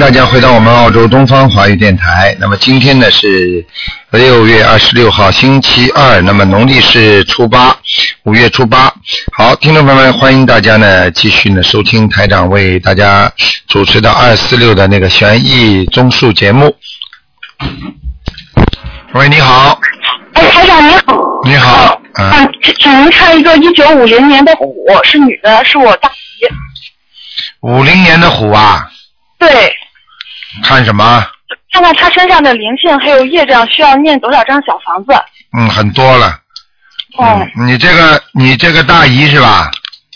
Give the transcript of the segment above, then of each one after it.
大家回到我们澳洲东方华语电台。那么今天呢是六月二十六号，星期二，那么农历是初八，五月初八。好，听众朋友们，欢迎大家呢继续呢收听台长为大家主持的二四六的那个悬疑综述节目。喂，你好，哎，台长你好。你好，嗯、啊，请请您看一个一九五零年的虎，是女的，是我大姨。五零年的虎啊，对，看什么？看看他身上的灵性还有业障，需要念多少张小房子？嗯，很多了。哦，嗯，你这个你这个大姨是吧？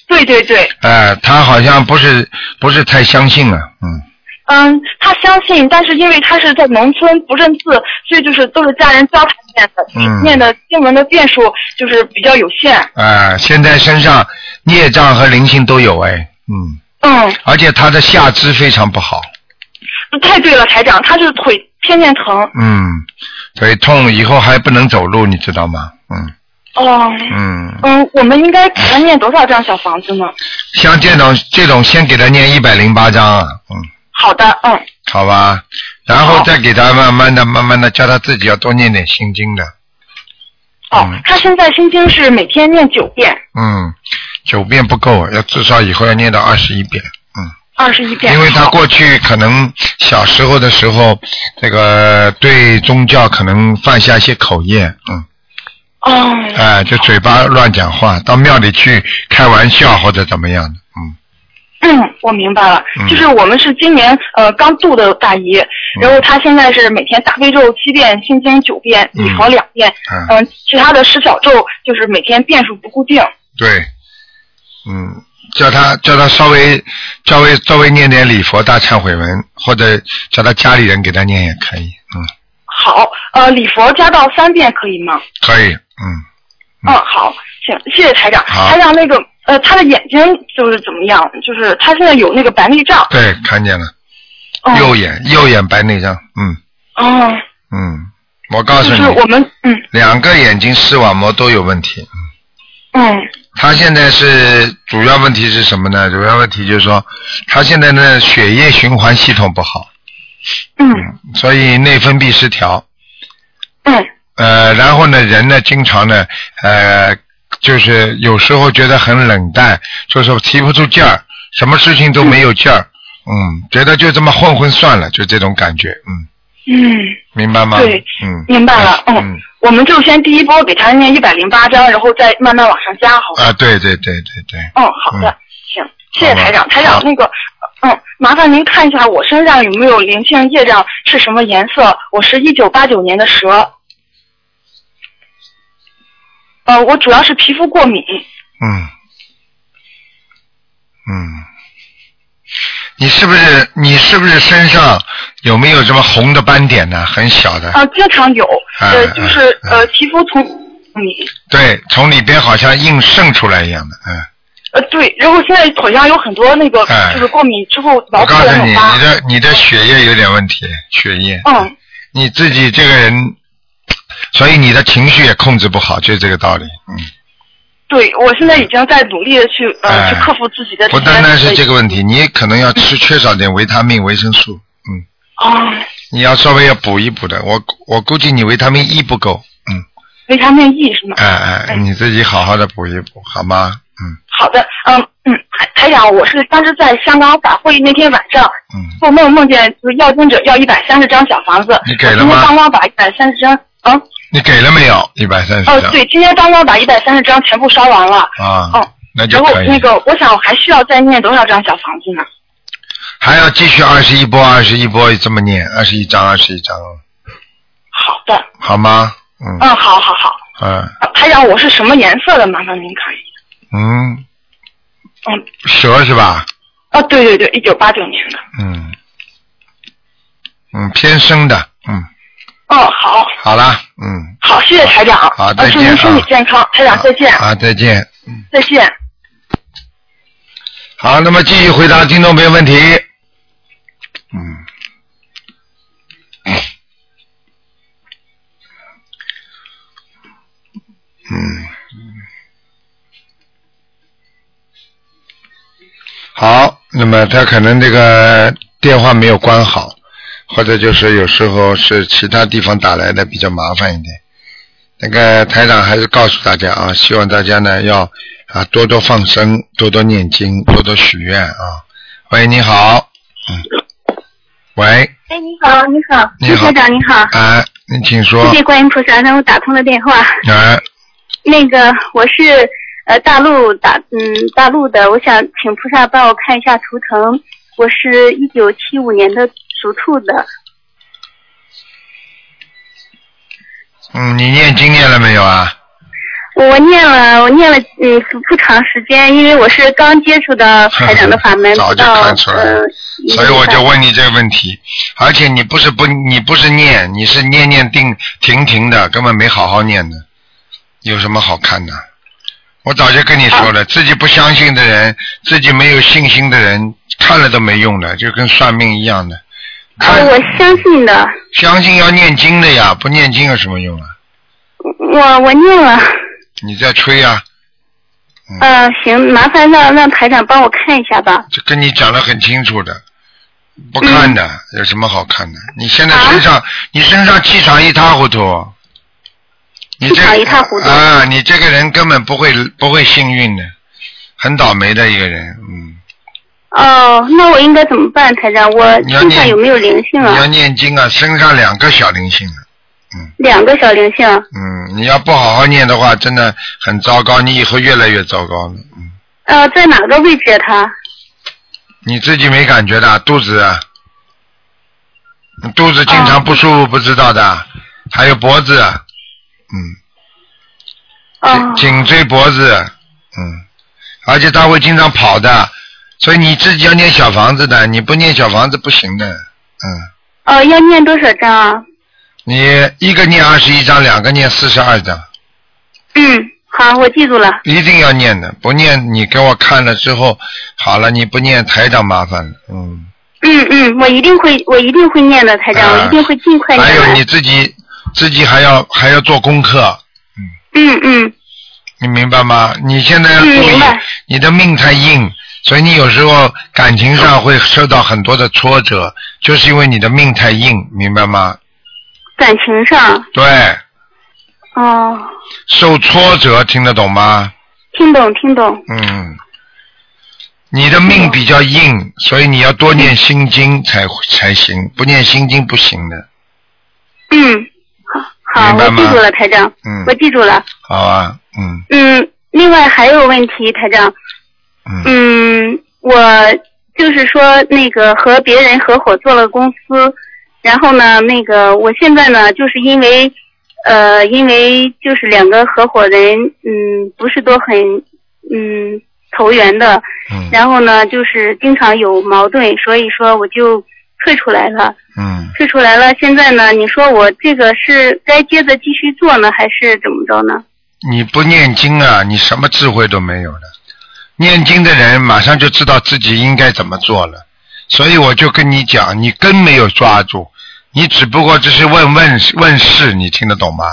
对对对，哎、他好像不是不是太相信啊，嗯。嗯，她相信，但是因为他是在农村不认字，所以就是都是家人教他念的，嗯念的经文的遍数就是比较有限。啊，现在身上孽障和灵性都有哎，嗯，嗯，而且他的下肢非常不好，太对了，台长，他就是腿天天疼。嗯，腿痛以后还不能走路，你知道吗？嗯哦，嗯，嗯，我们应该给他念多少张小房子呢？像这种这种先给他念一百零八张啊，嗯，好的，嗯。好吧，然后再给他慢慢的慢慢的叫他自己要多念点心经的，哦嗯，他现在心经是每天念九遍，嗯，九遍不够，要至少以后要念到二十一遍，嗯。二十一遍。因为他过去可能小时候的时候，这个对宗教可能犯下一些口业，嗯，哦，哎、就嘴巴乱讲话，到庙里去开玩笑或者怎么样的，嗯，嗯，我明白了，嗯。就是我们是今年呃刚度的大姨，然后她现在是每天大悲咒七遍，心经九遍，嗯。礼佛两遍，嗯。嗯、其他的十小咒就是每天遍数不固定。对，嗯，叫他叫他稍微稍微稍微念点礼佛大忏悔文，或者叫他家里人给他念也可以，嗯，好，呃，礼佛加到三遍可以吗？可以，嗯，嗯，好，行，谢谢台长。好台长那个呃，他的眼睛就是怎么样？就是他现在有那个白内障。对，看见了，嗯、右眼右眼白内障，嗯哦，嗯，我告诉你，就是我们嗯两个眼睛视网膜都有问题。嗯他现在是主要问题是什么呢？主要问题就是说，他现在呢血液循环系统不好，嗯。所以内分泌失调。嗯。呃，然后呢，人呢经常呢，呃，就是有时候觉得很冷淡，就是提不出劲儿，什么事情都没有劲儿，嗯，觉得就这么混混算了，就这种感觉，嗯，嗯。明白吗？对嗯，明白了，嗯，嗯，我们就先第一波给他念一百零八章，然后再慢慢往上加，好吗？啊，对对对对对，嗯，好的，行，谢谢台长。台长，那个，嗯，麻烦您看一下我身上有没有灵性业障，是什么颜色？我是一九八九年的蛇。呃，我主要是皮肤过敏。嗯，嗯，你是不是你是不是身上有没有什么红的斑点呢？很小的，啊、经常有，哎呃，就是哎呃，皮肤从敏，对，从里边好像硬渗出来一样的，嗯。呃，对，然后现在好像有很多那个，哎就是过敏之后我挠破告诉你，你。的你的血液有点问题，血液。嗯。你自己这个人，所以你的情绪也控制不好，就是这个道理。嗯。对，我现在已经在努力的去呃、哎去克服自己的不单单是这个问题，你可能要吃缺少点维他命、维生素。嗯。哦，你要稍微要补一补的，我我估计你维他命 E 不够。嗯。维他命 E 是吗？哎哎，你自己好好的补一补，好吗？嗯好的，嗯嗯，台台长，我是当时在香港法会那天晚上嗯。做梦梦见就是要经者要一百三十张小房子，你给了吗刚刚把一百三十张，啊，你给了没有？一百三十张。哦对，今天刚刚把一百三十张全部烧完了，啊。哦然后那就可以。那个我想还需要再念多少张小房子呢？还要继续二十一波，二十一波这么念，二十一张，二十一张，好的，好吗？嗯嗯，好好好，嗯啊台长，我是什么颜色的？麻烦您看一下。嗯，嗯，蛇是吧？哦，对对对，一九八九年的。嗯嗯，偏生的，嗯，哦，好，好了，嗯，好，谢谢台长。好再见呃祝您身体啊健康，台长再见，啊，再见。嗯，再见。好，那么继续回答听众朋友问题。嗯。嗯。好，那么他可能这个电话没有关好，或者就是有时候是其他地方打来的比较麻烦一点。那个台长还是告诉大家啊，希望大家呢要啊多多放生，多多念经，多多许愿啊。喂，你好，嗯，喂，哎，你好，你好，你好台长，你好，啊，你请说，谢谢观音菩萨让我打通了电话。啊，那个我是呃大陆打嗯大陆的，我想请菩萨帮我看一下图腾。我是一九七五年的属兔的，嗯，你念经念了没有啊？我念了我念了嗯不不长时间，因为我是刚接触到台长的法门，早就看出来了呃，所以我就问你这个问题，而且你不是不你不是念，你是念念定停停的，根本没好好念的，有什么好看的？我早就跟你说了，自己不相信的人，自己没有信心的人，看了都没用的，就跟算命一样的。呃看我相信的，相信要念经的呀，不念经有什么用啊？我我念了，你在吹啊？呃行，麻烦让让台长帮我看一下吧。这跟你讲的很清楚的，不看的、有什么好看的？你现在身上、你身上气场一塌糊涂，你这气场一塌糊涂啊！你这个人根本不会不会幸运的，很倒霉的一个人，嗯。哦，那我应该怎么办，台长？我身上有没有灵性啊你要啊？念经啊，身上两个小灵性啊两个小灵性。嗯，你要不好好念的话，真的很糟糕，你以后越来越糟糕了，嗯。呃，在哪个位置啊？它？你自己没感觉的，肚子肚子经常不舒服，不知道的，还有脖子，嗯，哦颈颈椎脖子，嗯，而且他会经常跑的，所以你自己要念小房子的，你不念小房子不行的，嗯，哦，要念多少张啊？你一个念二十一章，两个念四十二章，嗯，好，我记住了。一定要念的，不念你给我看了之后，好了，你不念台长麻烦了，嗯。嗯嗯，我一定会，我一定会念的，台长，啊我一定会尽快念。还有你自己自己还要还要做功课，嗯嗯嗯你明白吗？你现在要注嗯，意明，白。你的命太硬，所以你有时候感情上会受到很多的挫折，就是因为你的命太硬，明白吗？感情上，对，哦，受挫折听得懂吗？听懂听懂。嗯，你的命比较硬，所以你要多念心经才才行，不念心经不行的。嗯，好，好，我记住了，台长，嗯我记住了。好啊，嗯嗯，另外还有问题，台长，嗯嗯，我就是说那个和别人合伙做了公司，然后呢，那个我现在呢，就是因为呃，因为就是两个合伙人，嗯，不是都很嗯投缘的，嗯然后呢，就是经常有矛盾，所以说我就退出来了。嗯，退出来了，现在呢，你说我这个是该接着继续做呢，还是怎么着呢？你不念经啊，你什么智慧都没有的。念经的人马上就知道自己应该怎么做了，所以我就跟你讲，你根没有抓住，你只不过只是问问问事，你听得懂吗？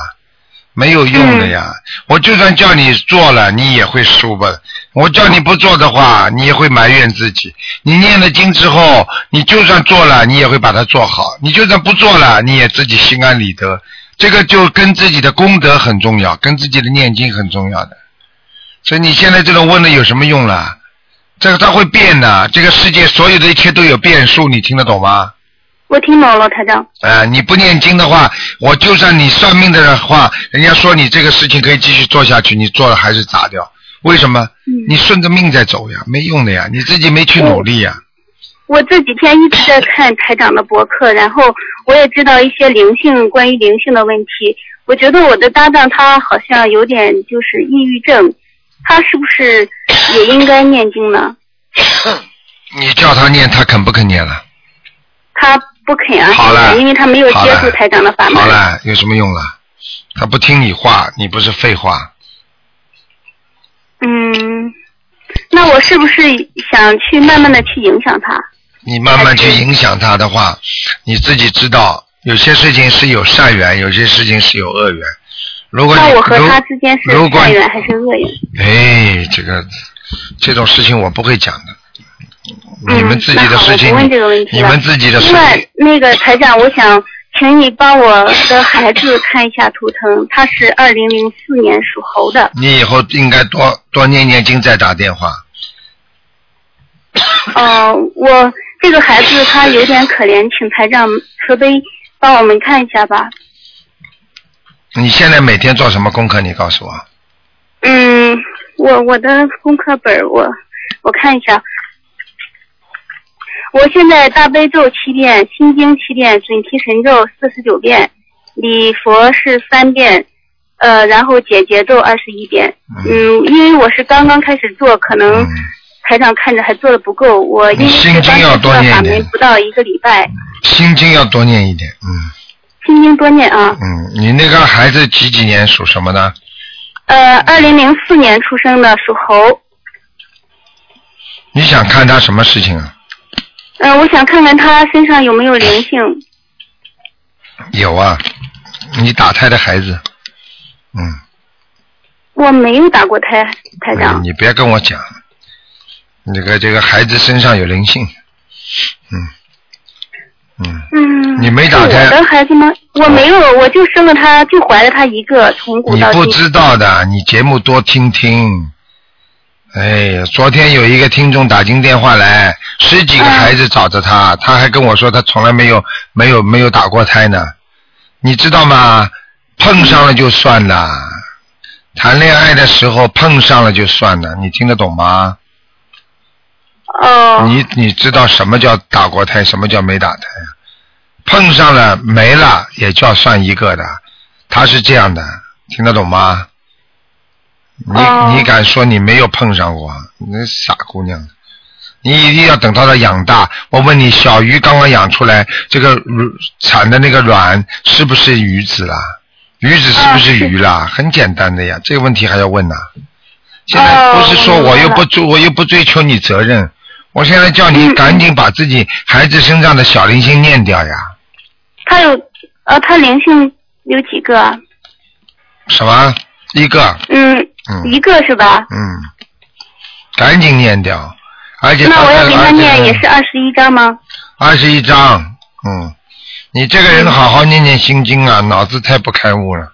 没有用的呀！我就算叫你做了，你也会输吧。我叫你不做的话，你也会埋怨自己。你念了经之后，你就算做了，你也会把它做好；你就算不做了，你也自己心安理得。这个就跟自己的功德很重要，跟自己的念经很重要的。所以你现在这种问的有什么用了？这个它会变的，这个世界所有的一切都有变数，你听得懂吗？我听懂了，台长。啊、你不念经的话，我就算你算命的话，人家说你这个事情可以继续做下去，你做了还是砸掉？为什么？嗯你顺着命在走呀，没用的呀，你自己没去努力呀。我这几天一直在看台长的博客，然后我也知道一些灵性关于灵性的问题。我觉得我的搭档他好像有点就是抑郁症，他是不是也应该念经呢？你叫他念，他肯不肯念了？他不肯啊，好了因为他没有接触台长的法门。好了，有什么用了？他不听你话，你不是废话。嗯，那我是不是想去慢慢的去影响他？你慢慢去影响他的话，你自己知道，有些事情是有善缘，有些事情是有恶缘。如果你那我和如他之间是善缘还是恶缘？哎，这个这种事情我不会讲的。嗯你们自己的事情，你们自己的事另外情，，那个台长，我想请你帮我的孩子看一下图腾，他是二零零四年属猴的。你以后应该多多念念经，再打电话。哦、我这个孩子他有点可怜，请台长慈悲帮我们看一下吧。你现在每天做什么功课？你告诉我。嗯，我我的功课本儿我我看一下，我现在大悲咒七遍，心经七遍，准提神咒四十九遍，礼佛是三遍，呃，然后解结咒二十一遍。嗯，因为我是刚刚开始做，可能嗯，台长看着还做的不够。我因为是心经要刚开始做法多念一点门不到一个礼拜，心经要多念一点。嗯心经多念啊。嗯，你那个孩子几几年属什么的？呃，二零零四年出生的，属猴。你想看他什么事情啊？嗯、我想看看他身上有没有灵性。有啊，你打胎的孩子。嗯，我没有打过胎，台哎长。你别跟我讲，这个这个孩子身上有灵性。嗯嗯，嗯。你没打胎是我的孩子吗？我没有，我就生了他，就怀了他一个，从古你到今。不知道的，你节目多听听。哎呀，昨天有一个听众打进电话来，十几个孩子找着他，他还跟我说他从来没有没有没有打过胎呢。你知道吗？碰上了就算了，谈恋爱的时候碰上了就算了，你听得懂吗？哦。你你知道什么叫打过胎，什么叫没打胎啊？碰上了没了也叫算一个的，他是这样的，听得懂吗？你、哦你敢说你没有碰上过？你那傻姑娘，你一定要等到它养大。我问你，小鱼刚刚养出来，这个卵产的那个卵是不是鱼子啦？鱼子是不是鱼啦？很简单的呀，这个问题还要问呐、现在哦不是说我又不追，我又不追求你责任，我现在叫你嗯赶紧把自己孩子身上的小灵性念掉呀。他有，呃，他灵性有几个啊？什么？一个，嗯，嗯一个是吧？嗯，赶紧念掉，而且那我要给他念也是二十一章吗？二十一章，嗯，你这个人好好念念心经啊，脑子太不开悟了，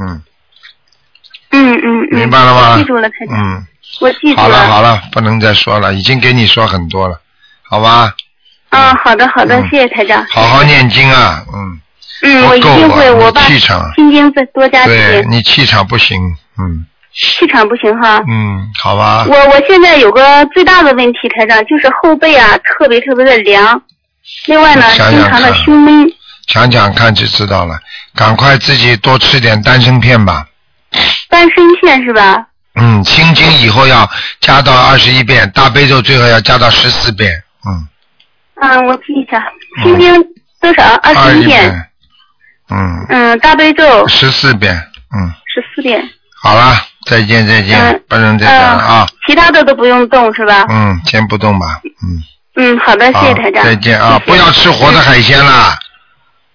嗯，嗯嗯嗯。明白了吗记住了。嗯，我记住了好了好了，不能再说了，已经给你说很多了，好吧？啊，好的好的，嗯谢谢台长。好好念经啊，嗯，嗯，我一定会，我把气场心经再多加几对。你气场不行，嗯气场不行哈。嗯，好吧，我我现在有个最大的问题，台长，就是后背啊特别特别的凉，另外呢，想想经常的胸闷。想想看就知道了，赶快自己多吃点丹参片吧。丹参片是吧？嗯，心经以后要加到二十一遍，大悲咒最后要加到十四遍。嗯，嗯，我记一下，心经多少？二二十一遍。嗯，嗯，大悲咒十四遍。嗯，十四遍。好了，再见再见，嗯不能再讲了啊。其他的都不用动是吧？嗯，先不动吧。嗯，嗯，好的，谢谢台，长。再见啊！谢谢不要吃活的海鲜啦，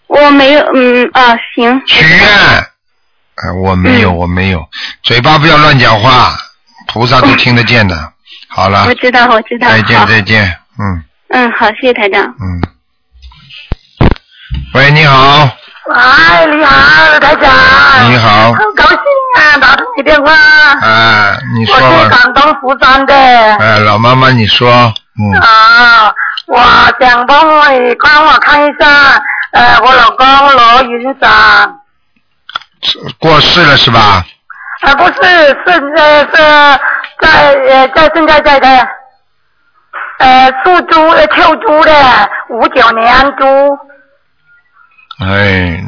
我没有，嗯啊，行。许愿。呃，我没有，嗯我没有，嘴巴不要乱讲话，菩萨都听得见的。好了我，知道，我知道。再见再见，嗯嗯，好，谢谢台长。嗯。喂，你好，喂，你好，台长。你好很高兴啊，打通你电话。哎，你说我是，广东福山的。哎，老妈妈你说，嗯，啊，我想帮我你帮我看一下，呃，我老公罗云长，过世了是吧？啊，不是，是呃是在呃在现在在的，呃属猪呃秋猪的，五九年猪。哎，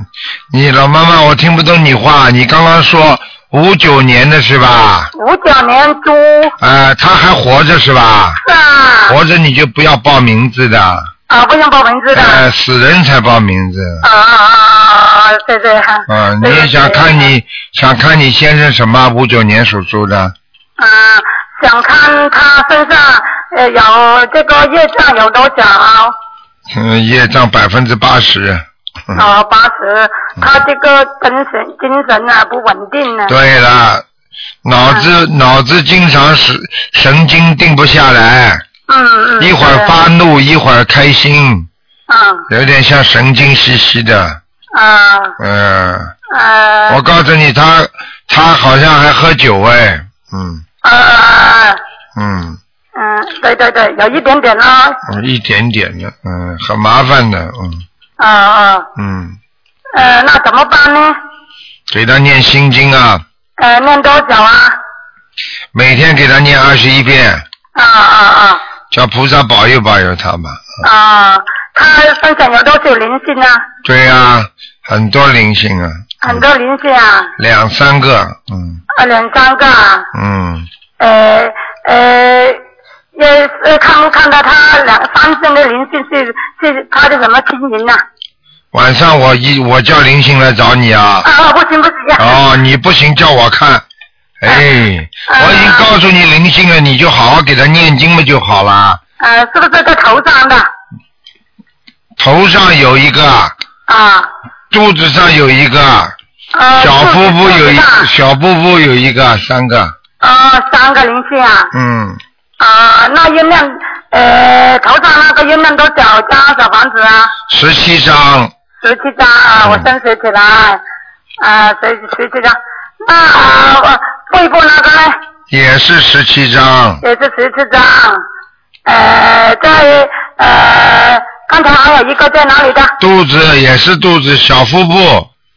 你老妈妈，我听不懂你话，你刚刚说五九年的是吧？五九年猪呃，他还活着是吧？是啊，活着你就不要报名字的，啊不用报名字的，呃，死人才报名字。啊啊啊啊，对对哈。啊，你也想看你想看你先生什么？五九年属猪的，啊，想看他身上呃有这个业障有多少？嗯，业障百分之八十。嗯啊，八十。他这个精神精神啊不稳定呢。对了，脑子脑子经常是神经定不下来，嗯嗯。一会儿发怒，一会儿开心，嗯有点像神经兮兮的。啊。嗯，啊。我告诉你，他他好像还喝酒哎，嗯。啊啊啊。嗯，嗯，对对对，有一点点啦，嗯一点点的，嗯，很麻烦的，嗯。啊啊，嗯，呃，那怎么办呢？给他念心经啊，呃，念多久啊？每天给他念二十一遍，啊啊啊。叫菩萨保佑保佑他嘛。啊啊！他身上有多少灵性啊？对呀、很多灵性啊，很多灵性啊，两三个，嗯啊，两三个啊。嗯，呃呃，也呃看不看到他两三身的灵性是是他的什么亲人呐、晚上我一我叫灵性来找你啊，啊？啊，不行不行。哦，你不行叫我看，哎，我已经告诉你灵性了，你就好好给他念经嘛就好了。呃，是不是在头上的？头上有一个，啊肚子上有一个，啊。小腹部有一小腹部有一个，三个，啊，三个灵性啊。嗯，啊，那月亮呃头上那个月亮多少张小房子啊？十七张，十七张啊，我先写起来。啊，十十七张。那啊，我背部那个呢？也是十七张，也是十七张。呃，在呃，刚才还有一个在哪里的？肚子也是肚子，小腹部，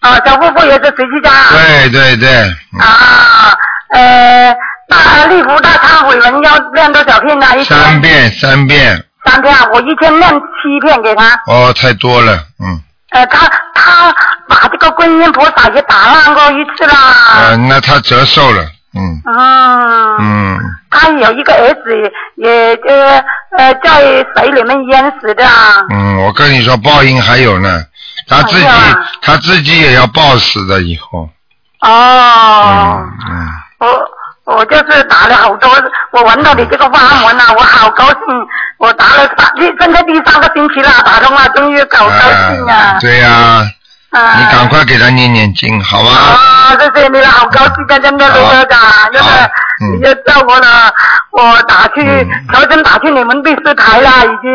啊，小腹部也是十七张。对对对，嗯啊，呃，那立福大忏悔文要念多少遍呢？三遍三遍，三遍，我一天念七遍给他。哦，太多了，嗯，呃，他他把这个观音菩萨也打烂过一次啦。呃，那他折寿了，嗯啊。嗯，他有一个儿子也呃呃在水里面淹死的啊。嗯，我跟你说，报应还有呢，他自己、哎他自己也要报死的，以后，哦。嗯嗯，我我就是打了好多，我闻到你这个法门啊，我好高兴。我打了三，现在第三个星期了，打通了，终于好高兴啊啊！对呀、啊你赶快给他念念经，好吧？啊，谢谢你了，好高兴啊，真的，卢科长，真好的，嗯。你就叫我呢，我打去嗯，调整打去你们第四台了，已经，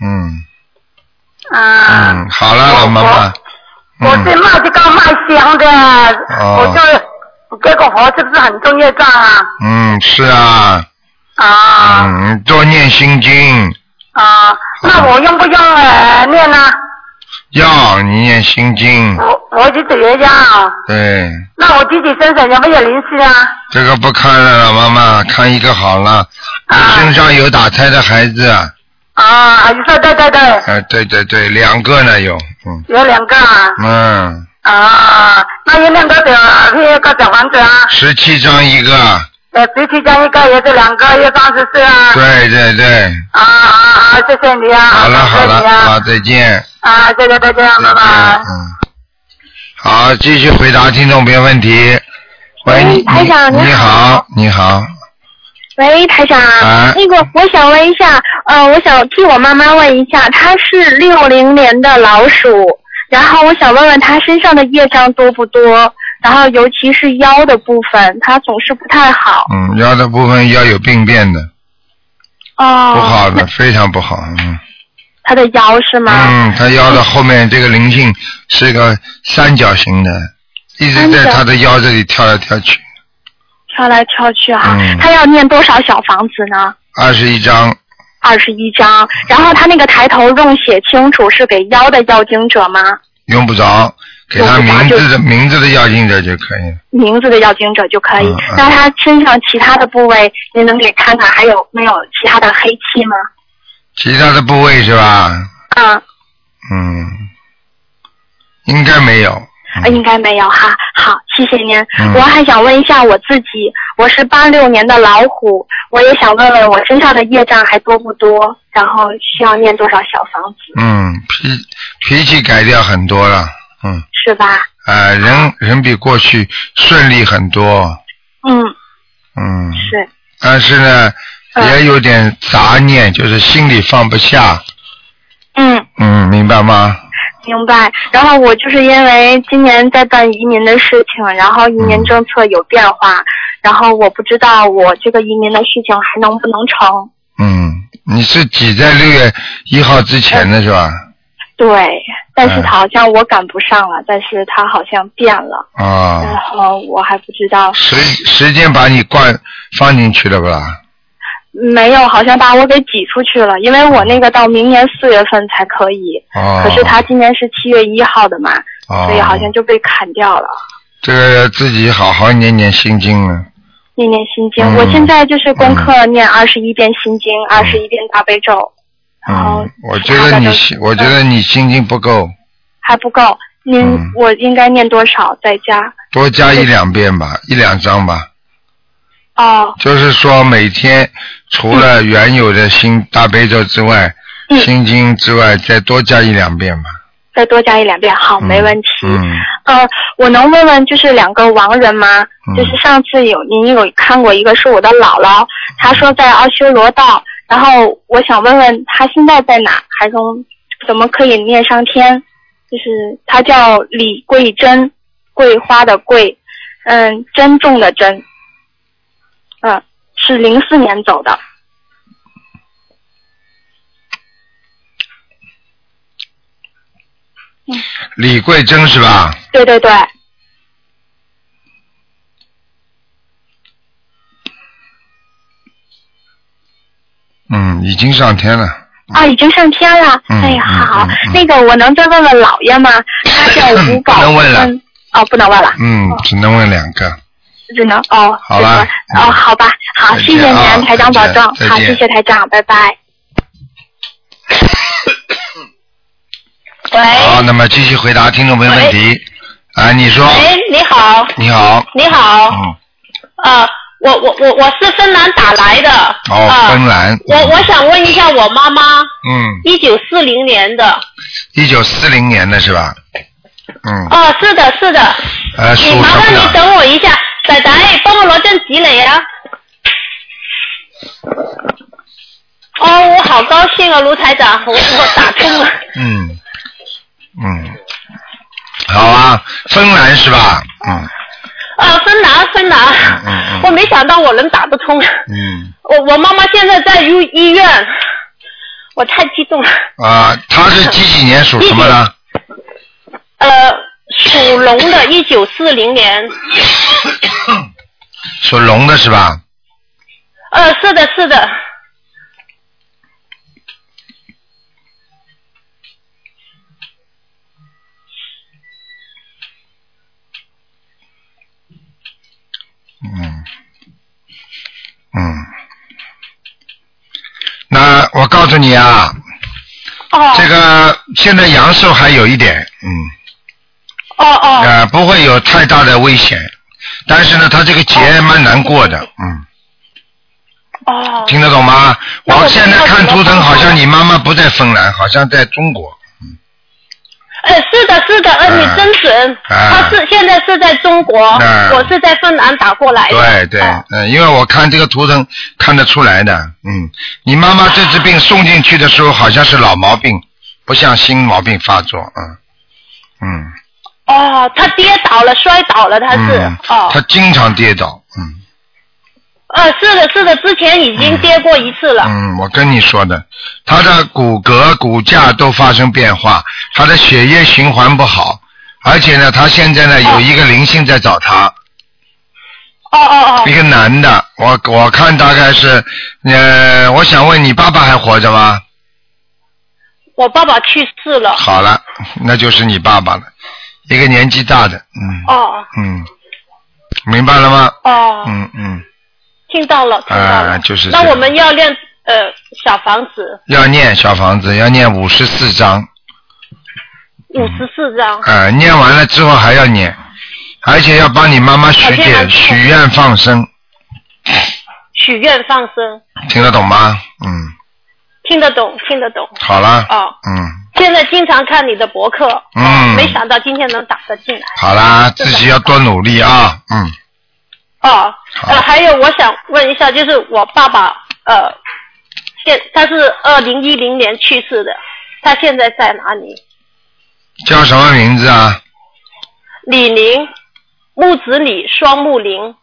嗯。啊。嗯，好了，老妈妈，我是嗯，卖这个卖香的，哦。我就这个活是不是很重要障啊？嗯，是啊，啊、嗯，多念心经，啊，那我用不用呃念呢？要你念心经，我我自己也要。对，那我自己身上有没有灵性啊？这个不看了，老妈妈，看一个好了，你啊身上有打胎的孩子啊，啊，你说对对对，啊，对对对，两个呢有，嗯。有两个啊。嗯，啊，那要念多少那个小房子啊？十七张一个，呃，十七加一个，也是两个，月三十四啊。对对对，啊啊啊！谢谢你啊！好了好了，谢谢你啊好，再见。啊，谢谢再见，拜拜。嗯，好，继续回答听众朋友问题。喂，台长你好，你好，喂，台长，啊那个我想问一下，呃，我想替我妈妈问一下，她是六零年的老鼠，然后我想问问她身上的业障多不多，然后尤其是腰的部分，它总是不太好。嗯，腰的部分腰有病变的，哦，不好的，非常不好，嗯。他的腰是吗？嗯，他腰的后面这个灵性是个三角形的，一直在他的腰这里跳来跳去，跳来跳去哈、嗯。他要念多少小房子呢？二十一章，二十一章，然后他那个抬头用写清楚是给腰的要经者吗？用不着，给他名字的名字的要经者就可以。名字的要经者就可以。那他身上其他的部位，您能给看看还有没有其他的黑气吗？其他的部位是吧？啊、嗯，应该没有。啊应该没有哈。好，谢谢您。嗯我还想问一下我自己，我是八六年的老虎，我也想问问我身上的业障还多不多，然后需要念多少小房子，嗯，脾脾气改掉很多了，嗯，是吧？啊、人人比过去顺利很多，嗯，嗯，是。但是呢，嗯也有点杂念，就是心里放不下，嗯。嗯，明白吗？明白。然后我就是因为今年在办移民的事情，然后移民嗯政策有变化，然后我不知道我这个移民的事情还能不能成。嗯，你是挤在六月一号之前的是吧？对，但是嗯他好像我赶不上了，但是他好像变了，啊然啊，后我还不知道，时时间把你灌放进去了不啦？没有，好像把我给挤出去了，因为我那个到明年四月份才可以，哦。可是他今年是七月一号的嘛，哦，所以好像就被砍掉了。这个自己好好念念心经啊。念念心经，嗯我现在就是功课念二十一遍心经，二十一遍大悲咒，然后嗯，我觉得你心，我觉得你心经不够，还不够。您、嗯我应该念多少再加？多加一两遍吧，一两张吧。哦，就是说每天除了原有的心大悲咒之外，嗯心经之外，再多加一两遍吧。再多加一两遍，好，嗯没问题。嗯，呃，我能问问就是两个亡人吗？嗯就是上次有您有看过一个是我的姥姥，她说在阿修罗道，然后我想问问他现在在哪，还能怎么可以念上天？就是他叫李桂珍，桂花的桂，嗯，珍重的珍，嗯，是零四年走的。李桂珍是吧？对对对，嗯，已经上天了。啊，已经上天了。哎好，那个我能再问问姥爷吗？他叫吴宝不能问了。哦，不能问了，嗯，只能问两个。只能哦。好了哦，好吧，好，谢谢您，啊台长保重。好，谢谢台长，拜拜。喂好，那么继续回答听众朋友问题。啊，你说。喂，你好，你好。你好，嗯，呃，我我我我是芬兰打来的，哦，啊芬兰。我我想问一下我妈妈，嗯，一九四零年的，一九四零年的是吧？嗯，哦，是的，是的，你麻烦你？等我一下，仔仔，帮我攞張紙嚟啊！哦，我好高兴啊，卢台长，我我打通了。嗯，嗯，好啊，芬兰是吧？嗯啊，芬兰，芬兰，嗯嗯我没想到我能打不通。嗯，我我妈妈现在在医医院，我太激动了。啊，她是几几年属什么的？呃，属龙的，一九四零年。属龙的是吧？呃，是的，是的。嗯，那我告诉你啊，哦。这个现在阳寿还有一点，嗯，哦哦。呃，不会有太大的危险，但是呢，他这个劫蛮难过的，嗯，哦。听得懂吗？我我现在看图腾，好像你妈妈不在芬兰，好像在中国，呃，是的，是的，呃，嗯你真准。啊他是现在是在中国，嗯我是在芬兰打过来的。对对，哦嗯，因为我看这个图腾看得出来的，嗯，你妈妈这次病送进去的时候好像是老毛病，不像新毛病发作，嗯，嗯。哦，他跌倒了，摔倒了，他是。嗯，哦。他经常跌倒，嗯呃，是的，是的，之前已经跌过一次了。嗯，我跟你说的，他的骨骼骨架都发生变化，他的血液循环不好，而且呢，他现在呢有一个灵性在找他，哦哦哦一。个男的，我我看大概是，呃，我想问你爸爸还活着吗？我爸爸去世了。好了，那就是你爸爸了，一个年纪大的，嗯哦嗯，明白了吗？哦。嗯嗯，听到了，听到了。啊就是那我们要练呃小房子要念小房子，要念五十四章。五十四张。呃，念完了之后还要念，而且要帮你妈妈许点许愿放生，许愿放生，听得懂吗？嗯，听得懂，听得懂。好了，哦，嗯，现在经常看你的博客，嗯哦没想到今天能打得进来。好啦，自己要多努力啊，嗯，哦，好呃，还有我想问一下，就是我爸爸，呃，现他是二零一零年去世的，他现在在哪里？叫什么名字啊？李宁，木子李，双木林。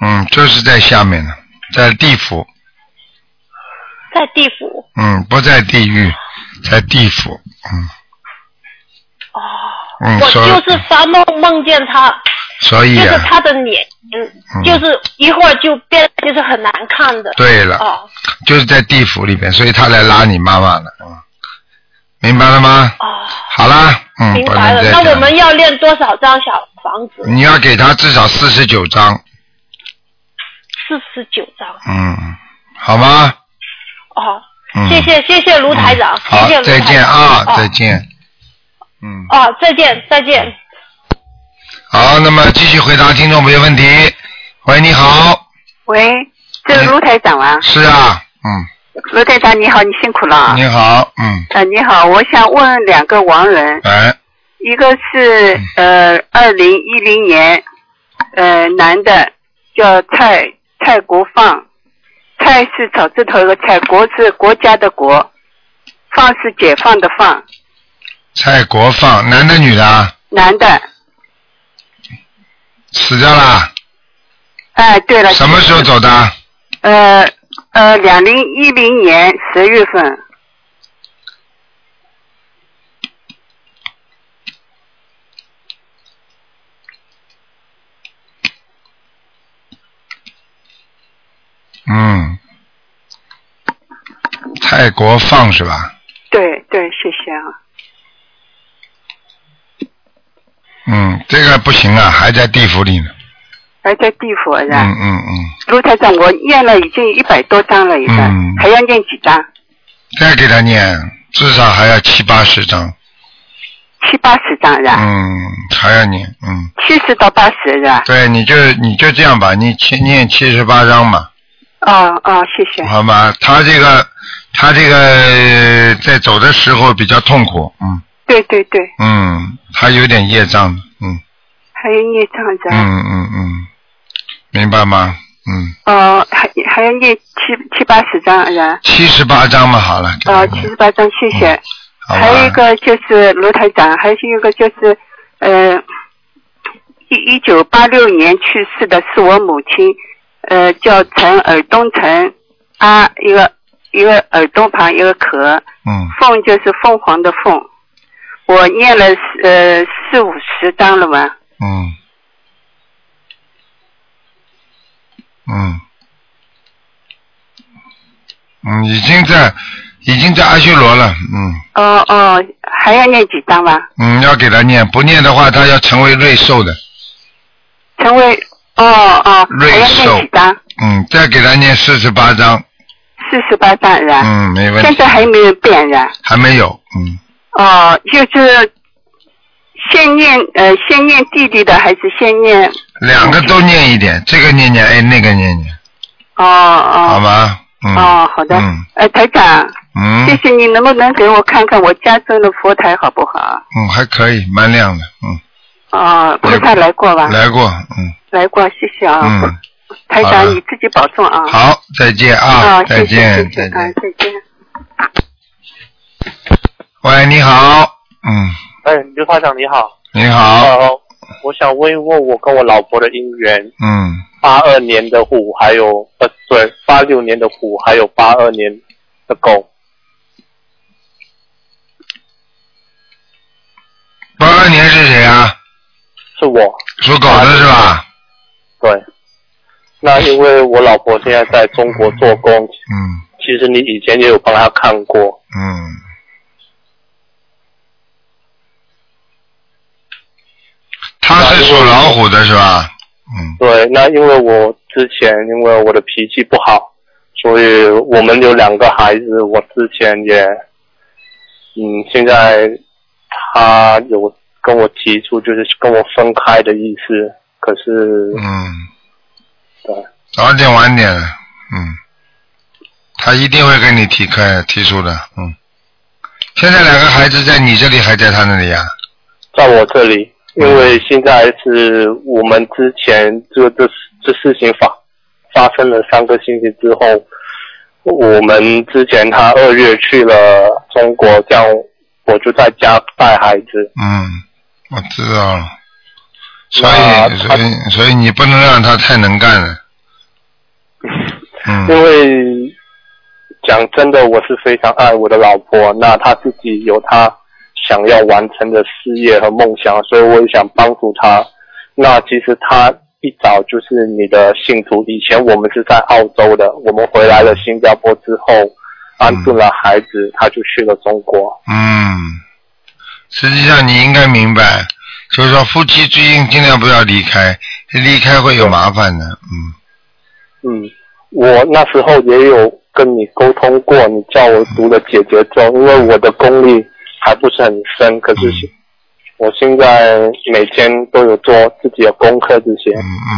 嗯，就是在下面呢，在地府，在地府。嗯，不在地狱，在地府，嗯。哦。嗯，我就是发梦梦见他，所以就是啊，他的脸，就是一会儿就变，就是很难看的。对了，哦就是在地府里边，所以他来拉你妈妈了，嗯，明白了吗？哦，好啦，嗯，明白了。那我们要练多少张小房子？你要给他至少四十九张，四十九张。嗯，好吗？哦，嗯，谢谢谢谢卢台长，好谢谢，卢再见啊，哦再见。嗯，哦，再见再见。好，那么继续回答听众朋友问题。喂，你好，喂，这是卢台长啊。是啊，嗯，卢台长你好，你辛苦了啊。你好，嗯，呃，你好，我想问两个亡人，哎，一个是呃二零一零年呃男的，叫蔡蔡国放，蔡是草字头一个蔡，国是国家的国，放是解放的放，蔡国放，男的女的啊？男的。死掉了？哎，对了。什么时候走的？呃呃，两零一零年十月份。嗯，泰国放是吧？对对，谢谢啊。嗯，这个不行啊，还在地府里呢。还在地府是吧？嗯嗯嗯，卢台长，我念了已经一百多张了，已经，嗯还要念几张？再给他念，至少还要七八十张。七八十张是吧？嗯，还要念，嗯，七十到八十是吧？对，你就你就这样吧，你七念七十八张嘛，哦哦，谢谢。好吧？他这个他这个呃在走的时候比较痛苦，嗯对对对，嗯，他有点业障，嗯还有孽障是吧？嗯嗯嗯，明白吗？嗯，哦，还还要念七七八十张是吧？七十八章嘛，好了，哦，七十八张，谢谢。好还有一个就是卢台长，还有一个就是呃，一一九八六年去世的是我母亲，呃，叫陈尔东陈，啊，一个一个耳东旁一个壳，嗯凤就是凤凰的凤，我念了呃四五十章了嘛，嗯嗯嗯，已经在已经在阿修罗了，嗯哦哦，还要念几张吧？嗯，要给他念，不念的话，他要成为瑞兽的，成为哦哦，还要瑞兽念几章？嗯，再给他念四十八章，四十八章是吧？嗯，没问题，现在还没有变是吧？还没有，嗯，哦，就是先念呃先念弟弟的还是先念？两个都念一点，这个念念，哎，那个念念，哦哦。好吧，嗯，哦，好的。嗯呃，台长，嗯谢谢你，能不能给我看看我家中的佛台好不好？嗯，还可以，蛮亮的，嗯，哦，菩萨来过吧？来过，嗯来过，谢谢啊。嗯，台长你自己保重啊。好，再见啊，啊，再见，谢谢啊，再见。再见。喂，你好，嗯，哎，刘台长你好。你好，呃，我想问一问我跟我老婆的姻缘，嗯，八二年的虎，还有呃，对，八六年的虎，还有八二年的狗。八二年是谁啊？是我。属狗的是吧？对。那因为我老婆现在在中国做工，嗯其实你以前也有帮她看过，嗯。他是属老虎的是吧？嗯对，那因为我之前因为我的脾气不好，所以我们有两个孩子，我之前也，嗯，现在他有跟我提出就是跟我分开的意思，可是，嗯，对，早点晚点，嗯，他一定会跟你提开提出的，嗯。现在两个孩子在你这里还在他那里啊？在我这里，因为现在是我们之前这这这事情发发生了三个星期之后，我们之前他二月去了中国，这样我就在家带孩子。嗯，我知道了。所以，所以，所以你不能让他太能干了。嗯因为讲真的，我是非常爱我的老婆，那她自己有她想要完成的事业和梦想，所以我也想帮助他。那其实他一早就是你的信徒，以前我们是在澳洲的，我们回来了新加坡之后，安顿了孩子，他就去了中国。嗯，实际上你应该明白，就是说夫妻最近尽量不要离开，离开会有麻烦的。嗯，嗯，我那时候也有跟你沟通过，你叫我读了姐姐咒，因为我的功力还不是很深，可是嗯我现在每天都有做自己的功课这些。嗯嗯，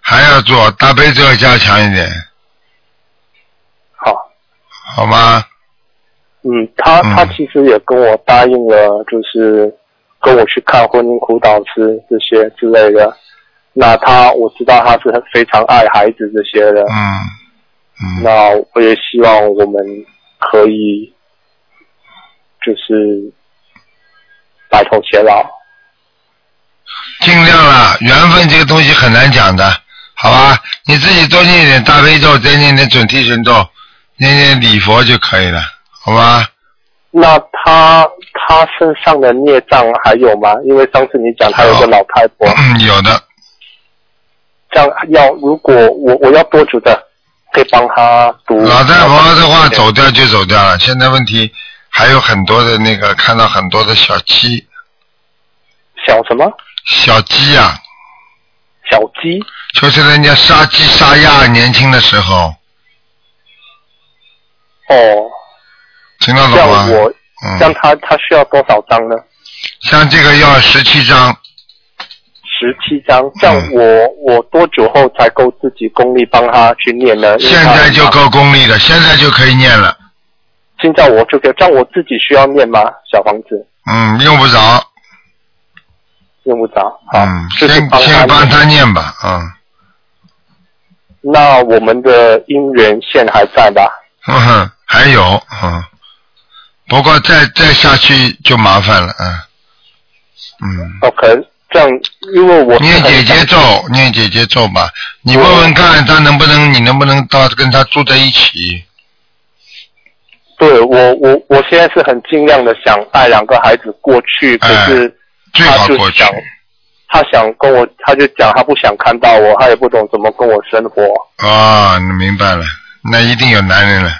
还要做大悲咒要加强一点，好，好吗？嗯，他嗯他其实也跟我答应了，就是跟我去看婚姻辅导师这些之类的。那他我知道他是非常爱孩子这些的。嗯嗯，那我也希望我们可以就是白头偕老。尽量了，缘分这个东西很难讲的，好吧？你自己多念一点大悲咒，再念点准提神咒，念念礼佛就可以了，好吧？那他他身上的孽障还有吗？因为上次你讲他有个老太婆，嗯，有的，这样要如果我我要多久的可以帮他读？老太婆的话走掉就走掉了，现在问题还有很多的那个看到很多的小鸡，小什么？小鸡呀、小鸡？就是人家杀鸡杀鸭年轻的时候，哦，听得这样懂吗？我嗯这样他他需要多少张呢？像这个要十七张，十七张，这样我、我多久后才够自己功力帮他去念呢？现在就够功力了，现在就可以念了。现在我这样我自己需要念吗？小房子嗯，用不着，用不着。嗯，就是先先帮他念吧，嗯，那我们的姻缘线还在吧？嗯哼，还有，嗯，不过再再下去就麻烦了，嗯，嗯。OK，这样因为我念姐姐咒，念姐姐咒吧。你问问看他能不能，你能不能到跟他住在一起？对我我我现在是很尽量的想带两个孩子过去，可是哎最他好过去就想，他想跟我，他就讲他不想看到我，他也不懂怎么跟我生活。哦，你明白了，那一定有男人了。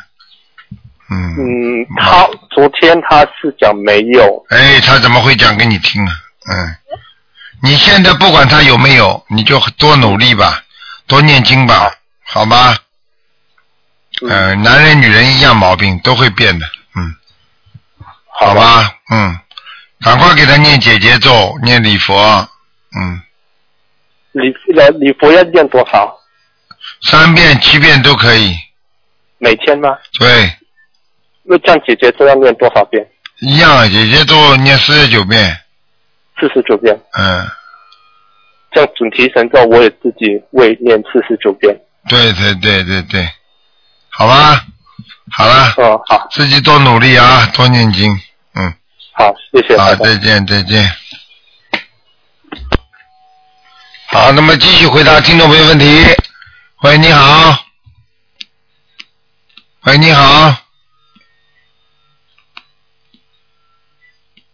嗯，嗯，他昨天他是讲没有，哎，他怎么会讲给你听啊？嗯，你现在不管他有没有，你就多努力吧，多念经吧，好吧？呃，男人女人一样毛病都会变的，嗯，好吧，嗯，赶快给他念姐姐咒，念礼佛，嗯，礼呃礼佛要念多少？三遍七遍都可以，每天吗？对，那这样姐姐这要念多少遍？一样，啊姐姐咒念四十九遍，四十九遍。嗯，像准提神咒我也自己会念四十九遍。对对对对对，好吧，好了，嗯，好，自己多努力啊，多念经，嗯，好，谢谢。好，再见再见。好，那么继续回答听众朋友问题。喂，你好。喂，你好。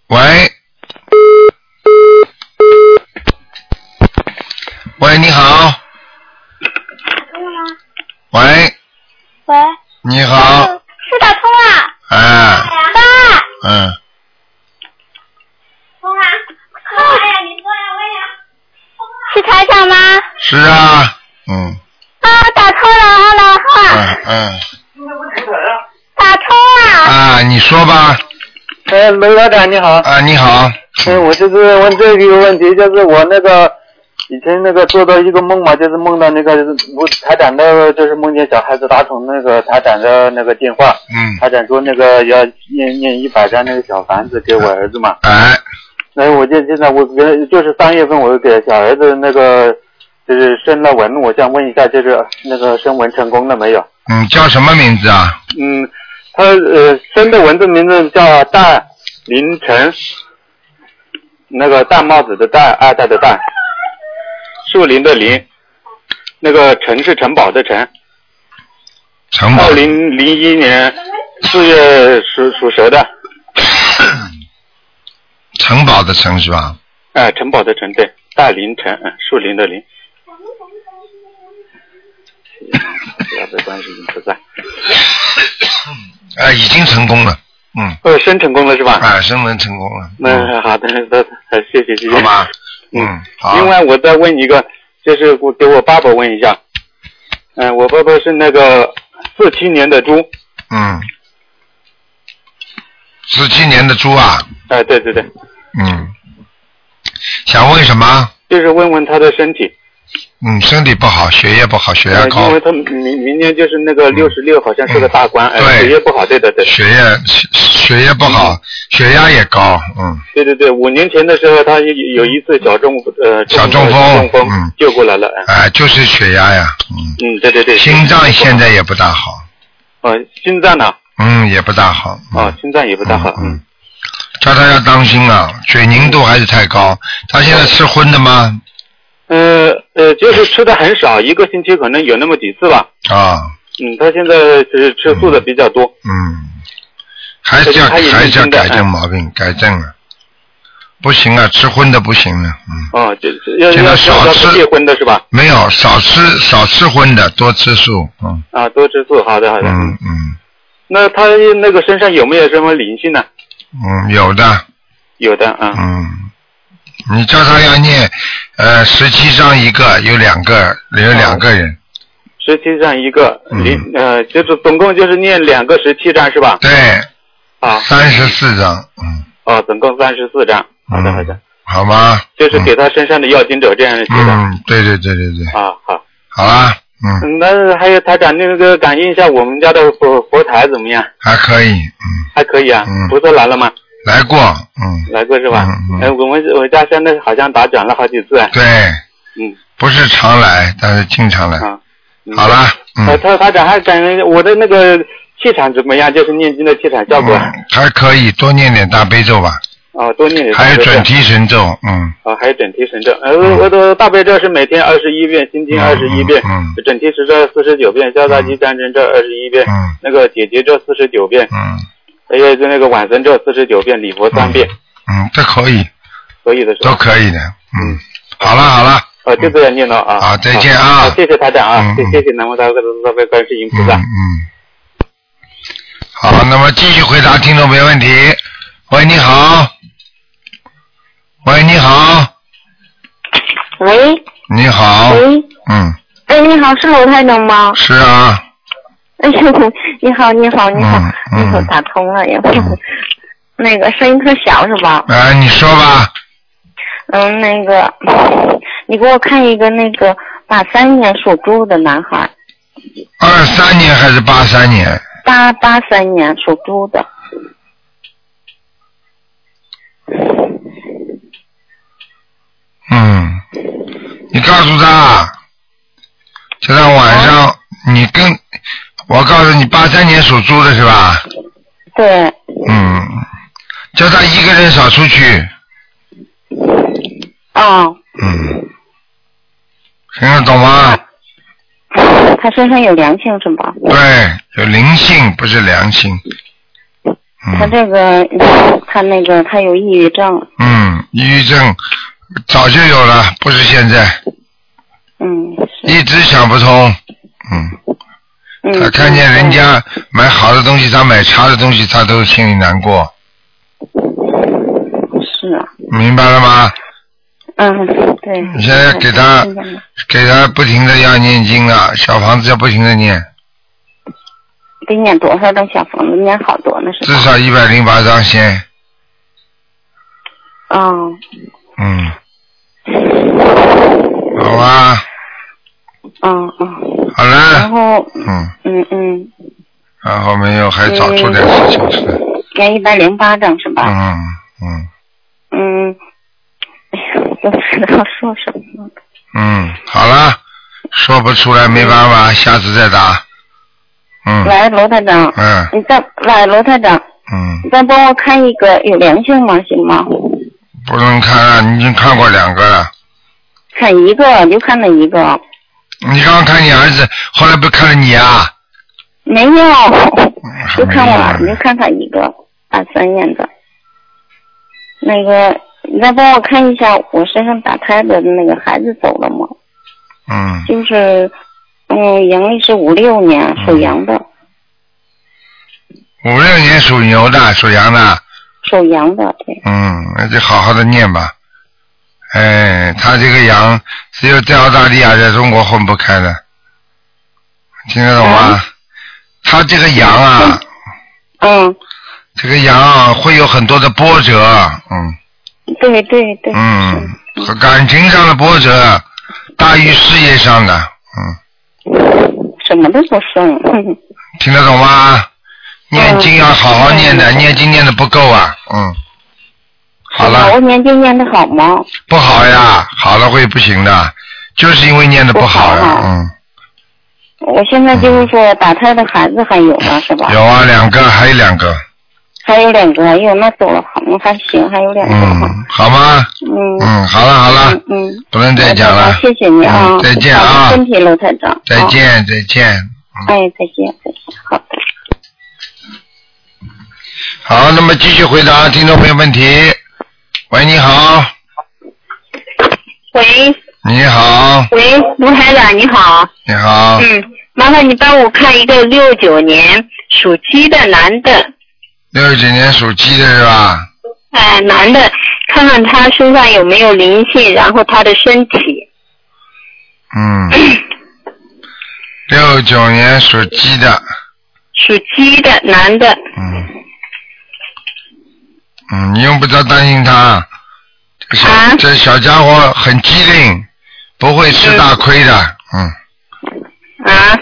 喂。喂，你好。喂，喂，你好。是打通了，哎，爸，嗯，通啊，哎呀，你说呀，喂呀，是台长吗？是啊，嗯，啊，打通了，好了，好，嗯嗯，打通了。啊，你说吧。哎，梅老板你好。啊，你好。嗯，我就是问这个问题，就是我那个以前那个做到一个梦嘛，就是梦到那个我台长的，就是梦见小孩子打通那个台长的那个电话，嗯，台长说那个要念念一百张那个小房子给我儿子嘛，哎，那我就现在我给就是三月份我给小儿子那个就是生了纹，我想问一下，就是那个生纹成功了没有？嗯，叫什么名字啊？嗯，他呃生的文字名字叫戴凌晨，那个戴帽子的戴，爱戴的戴，树林的林，那个城是城堡的城。城堡二零零一年四月属属蛇的，城堡的城是吧？哎，城堡的城对，大林城，嗯，树林的林。要的关系已经不在。啊，已经成功了，嗯。呃，生成功了是吧？啊，生能成功了。那好的，那那谢谢谢谢。好吧。嗯，好。另外，我再问一个，就是我给我爸爸问一下，嗯、我爸爸是那个四七年的猪，嗯。四七年的猪啊，哎、对对对，嗯。想问什么？就是问问他的身体，嗯，身体不好，血液不好，血压呃，高。因为，他明明年就是那个六十六，好像是个大关，哎、血液不好，对对对，血液血血液不好，血压也高，嗯。对对对，五年前的时候，他有有一次小中呃小中中风中风嗯。救过来了，哎。哎，就是血压呀，嗯。嗯，对对对，心脏现在也不大好，呃心脏呢，嗯，也不大好，啊心脏也不大好，嗯，叫他要当心啊，水凝度还是太高。他现在吃荤的吗？呃呃，就是吃的很少，一个星期可能有那么几次吧。啊，嗯，他现在就是吃素的比较多。嗯，还是要还是要改正毛病，改正了。不行啊，吃荤的不行了，嗯，哦，就是要少吃荤的是吧？没有少吃少吃荤的，多吃素，嗯啊，多吃素，好的好的。嗯嗯那他那个身上有没有什么灵性呢？嗯，有的，有的啊。嗯，你叫他要念呃十七张一个，有两个有两个人，十七张一个，嗯呃，就是总共就是念两个十七张是吧？对，啊。三十四张，嗯，哦，总共三十四张。好的好的，好吗？就是给他身上的要经者这样写的。嗯，对对对对对，啊，好。好啦，嗯，嗯，那还有台长那个感应一下我们家的佛佛台怎么样？还可以，嗯，还可以啊。嗯菩萨来了吗？来过，嗯，来过是吧？嗯嗯哎，我们我家现在好像打转了好几次。对，嗯，不是常来，但是经常来。啊好啦，呃，嗯，他台长还感觉我的那个气场怎么样？就是念经的气场效果。嗯还可以，多念点大悲咒吧，哦，多念点。还有准提神咒，嗯，哦，还有准提神咒。呃，我的大悲咒是每天二十一遍，心经二十一遍，嗯准提神咒四十九遍，消灾吉祥神咒二十一遍，嗯那个解结咒四十九遍，嗯还有就那个晚生咒四十九遍，礼佛三遍，嗯，这可以，可以的是吧？都可以的，嗯，好了好了，哦，就这样念了啊。好再见啊。好谢谢台长啊，嗯谢谢谢南无大慈大悲观世音菩萨。嗯嗯，好，那么继续回答听众没问题。喂，你好。喂，你好，喂。你好，喂，嗯，哎，你好，是罗台长吗？是啊，哎呦，你好，你好，你好，嗯你可打通了呀。那个声音特小是吧？哎，你说吧，嗯，那个，你给我看一个那个八三年属猪的男孩，二三年还是八三年？八八三年属猪的。嗯，你告诉他，就在晚上你跟我告诉你，八三年属猪的是吧？对。嗯，叫他一个人少出去。哦，嗯，听得懂吗？他身上有良性是吧？对，有灵性，不是良性。他这个，他那个，他有抑郁症。嗯，抑郁症早就有了，不是现在。嗯。一直想不通。嗯。他看见人家买好的东西，他买差的东西，他都心里难过。是啊。明白了吗？嗯，对。你现在给他给他不停的要念经啊，小房子要不停的念，得念多少张小房子？念好多呢是至少一百零八张先。哦，嗯。好吧，嗯嗯。好了。然后，嗯，嗯嗯，然后没有还找出点事情出来。念一百零八张是吧？嗯嗯嗯。哎呀，都不知道说什么。嗯，好了，说不出来没办法，下次再打。嗯喂，罗台长。嗯你再喂，罗台长，嗯，你再帮我看一个有良性吗？行吗？不能看啊，你已经看过两个了。看一个，就看那一个。你刚刚看你儿子，后来不看了你啊？没有，就看我儿子，就看他一个八三年的。那个，你再帮我看一下我身上打胎的那个孩子走了吗？嗯，就是，嗯，阳历是五六年属羊的，五六年属牛的，属羊的，属羊的，对，嗯，那就好好的念吧。哎，他这个羊只有在澳大利亚，在中国混不开的，听得懂吗？他这个羊啊，嗯，这个羊啊会有很多的波折，嗯。对对对，嗯，和感情上的波折大于事业上的，嗯。什么都不顺，听得懂吗？念经要好好念的，念经念的不够啊，嗯，好了。我年经念的好吗？不好呀，好了会不行的，就是因为念的不好呀，嗯，我现在就是说打胎的孩子还有吗，是吧？有啊，两个，还有两个，还有两个，哎呦，那走了好，还行，还有两个。嗯，好吗？嗯。嗯，好了好了，嗯，不能再讲了，谢谢你啊，嗯再见啊，身体，罗台长。再见再见。哎，再见再见，好的。好，那么继续回答听众朋友问题。喂，你好，喂。你好，喂，卢台长你好。你好，嗯，麻烦你帮我看一个六九年属鸡的男的，六九年属鸡的是吧？哎、男的，看看他身上有没有灵性，然后他的身体。嗯，六九年属鸡的，属鸡的男的，嗯，嗯，你用不着担心他，这小、啊？这小家伙很机灵，不会吃大亏的，嗯，啊，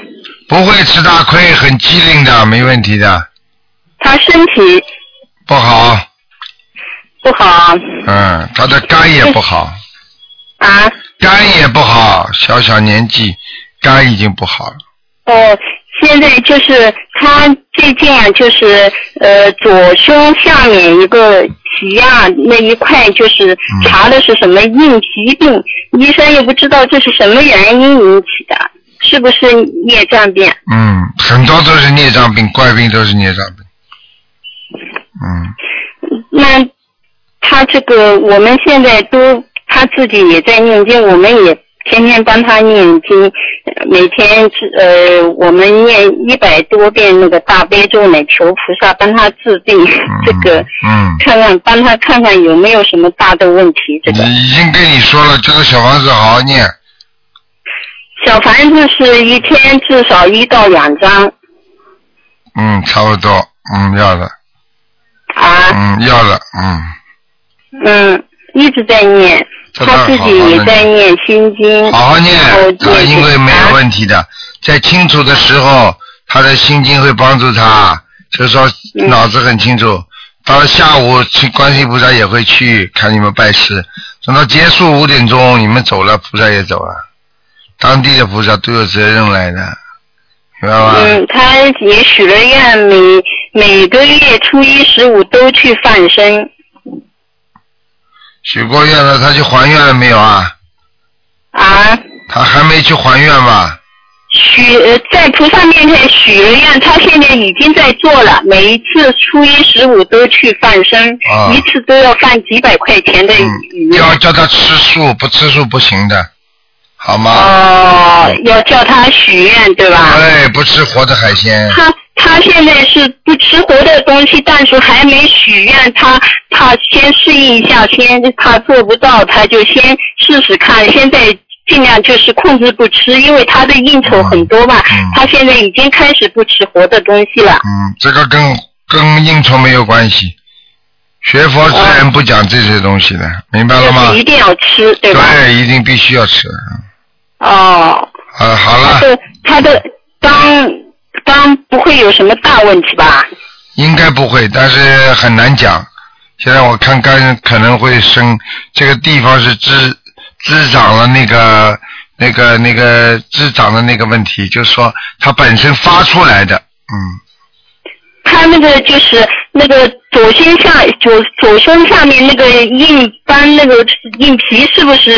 不会吃大亏，很机灵的，没问题的，他身体？不好，不好。嗯，他的肝也不好，啊。肝也不好，小小年纪，肝已经不好了，哦，现在就是他最近啊，就是呃左胸下面一个脐啊那一块，就是查的是什么硬皮病，医生也不知道这是什么原因引起的，是不是孽障病？嗯，很多都是孽障病，怪病都是孽障病，嗯，那他这个我们现在都他自己也在念经，我们也天天帮他念经，呃每天呃我们念一百多遍那个大悲咒呢，求菩萨帮他治病，这个嗯，看看帮他看看有没有什么大的问题。这个。已经跟你说了，这个小房子好好念，小房子是一天至少一到两张。嗯，差不多，嗯，要的，啊，嗯，要的，嗯，嗯，一直在念，这他自己也在念心经，好好念，他因为没有问题的，在清楚的时候，他的心经会帮助他，就是说嗯脑子很清楚。到了下午，去观世音菩萨也会去看你们拜师，等到结束五点钟，你们走了，菩萨也走了，当地的菩萨都有责任来的，明白吗？嗯，他也许了愿，每每个月初一十五都去放生。许过愿了，他去还愿了没有啊？啊？他还没去还愿吧？许呃在菩萨面前许了愿，他现在已经在做了，每一次初一十五都去放生，啊一次都要放几百块钱的鱼。要叫他吃素，不吃素不行的，好吗？哦，要叫他许愿，对吧？对，不吃活的海鲜。他他现在是不吃活的东西，但是还没许愿，他他先适应一下，先他做不到，他就先试试看。现在尽量就是控制不吃，因为他的应酬很多嘛，他现在已经开始不吃活的东西了。嗯，这个跟跟应酬没有关系。学佛之人不讲这些东西的，明白了吗？一定要吃，对吧？对，一定必须要吃。哦，呃，好了，他的他的肝肝不会有什么大问题吧？应该不会，但是很难讲。现在我看肝可能会生，这个地方是滋滋长了那个那个那个滋长的那个问题，就是说它本身发出来的，嗯，他那个就是那个左胸下左左胸下面那个硬斑那个硬皮是不是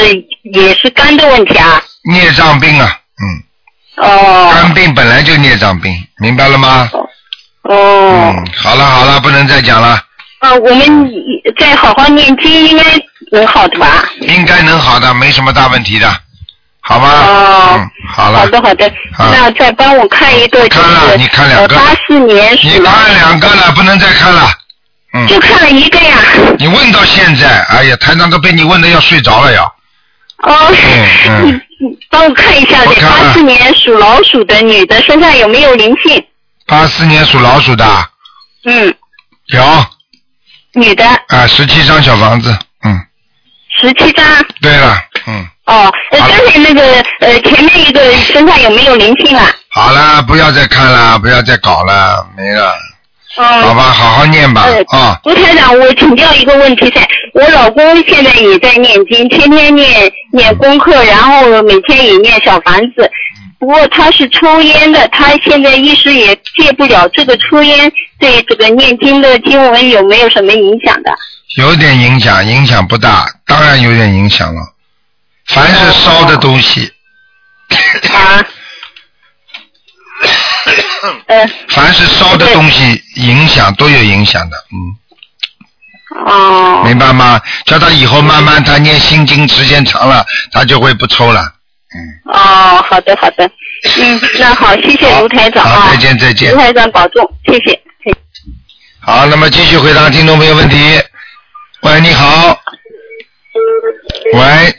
也是肝的问题啊？孽障病啊，嗯，哦。肝病本来就孽障病，明白了吗？哦。嗯，好了好了，不能再讲了，啊，我们再好好念经，应该能好的吧？应该能好的，没什么大问题的，好吗？哦。嗯，好了。好的好的，那再帮我看一个就是看了你看两个八四年属你老看两个了，不能再看了。嗯。就看了一个呀。你问到现在，哎呀，台长都被你问的要睡着了呀。哦。嗯嗯。帮我看一下，这八四年属老鼠的女的身上有没有灵性？八四年属老鼠的，嗯，有女的，啊，十七张小房子，嗯，十七张。对了，嗯，哦，呃，刚才那个呃前面一个身上有没有灵性啊？好了，不要再看了，不要再搞了，没了，嗯。好吧，好好念吧，呃啊，卢台长，我请教一个问题噻，我老公现在也在念经，天天念念功课，然后每天也念小房子。不过他是抽烟的，他现在一时也戒不了。这个抽烟对这个念经的经文有没有什么影响的？有点影响，影响不大，当然有点影响了。凡是烧的东西，啊，嗯，凡是烧的东西，影响都有影响的，嗯。哦。明白吗？叫他以后慢慢他念心经时间长了，他就会不抽了。嗯哦，好的好的，嗯，那好，谢谢卢台长啊，好再见再见卢台长保重，谢谢。好，那么继续回答听众朋友问题。喂，你好。喂，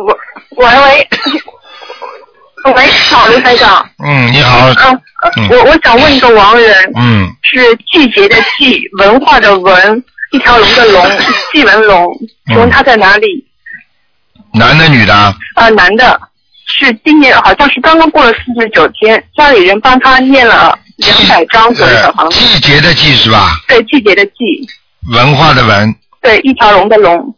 喂喂，喂，好，刘台长。嗯，你好。嗯，我我想问一个亡人，嗯，是季节的季，文化的文，一条龙的龙，季文龙，请问他在哪里？男的女的啊？啊、男的，是今年好像是刚刚过了四十九天，家里人帮他念了两百张左右的房子。季节的季是吧？对，季节的季，文化的文，对，一条龙的龙。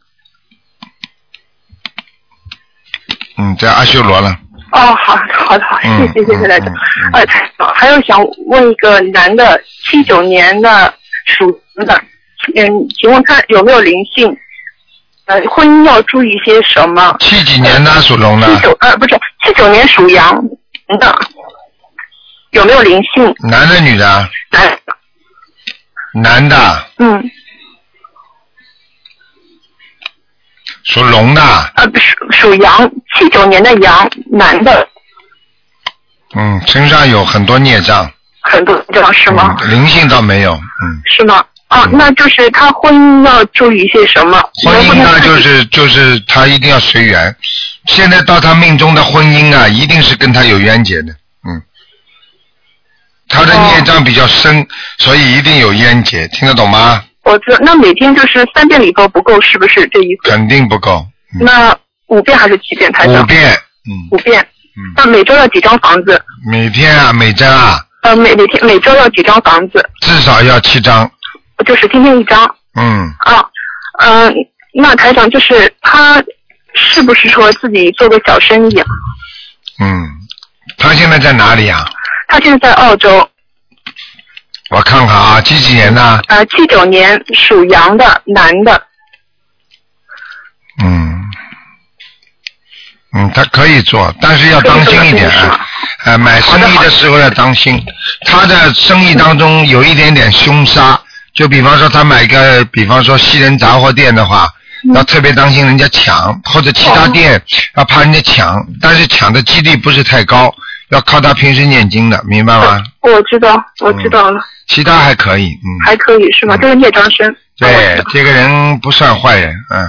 嗯，在阿修罗了。哦，好好的好，嗯谢谢谢谢台长。呃，台长还有想问一个男的，七九年的属龙的，嗯，请问他有没有灵性？呃，婚姻要注意些什么？七几年的属龙的七，九呃不是七九年属羊的，有没有灵性？男的女的啊？男男的，嗯属龙的，呃属属羊，七九年的羊，男的，嗯，身上有很多孽障，很多这样是吗？嗯灵性倒没有，嗯。是吗？啊，那就是他婚姻要注意些什么？婚姻呢，就是就是他一定要随缘。现在到他命中的婚姻啊，一定是跟他有冤结的，嗯。他的孽障比较深，所以一定有冤结，听得懂吗？我知道，那每天就是三遍礼佛不够，是不是这意思？肯定不够，那五遍还是七遍？台长五遍，嗯五遍。嗯。那每周要几张房子？每天啊，每张啊，呃，每每天每周要几张房子？至少要七张，就是天天一张嗯，啊。嗯、那台长就是他是不是说自己做个小生意啊？嗯。他现在在哪里啊？他现在在澳洲，我看看啊，几几年的？呃，七九年属羊的男的，嗯，嗯，他可以做，但是要当心一点啊。呃，买生意的时候要当心，他的生意当中有一点点凶杀，就比方说他买个，比方说西人杂货店的话，要特别当心人家抢，或者其他店要怕人家抢，但是抢的几率不是太高，要靠他平时念经的，明白吗？我知道，我知道了，其他还可以，嗯，还可以是吗？这个孽障深，对，这个人不算坏人，嗯，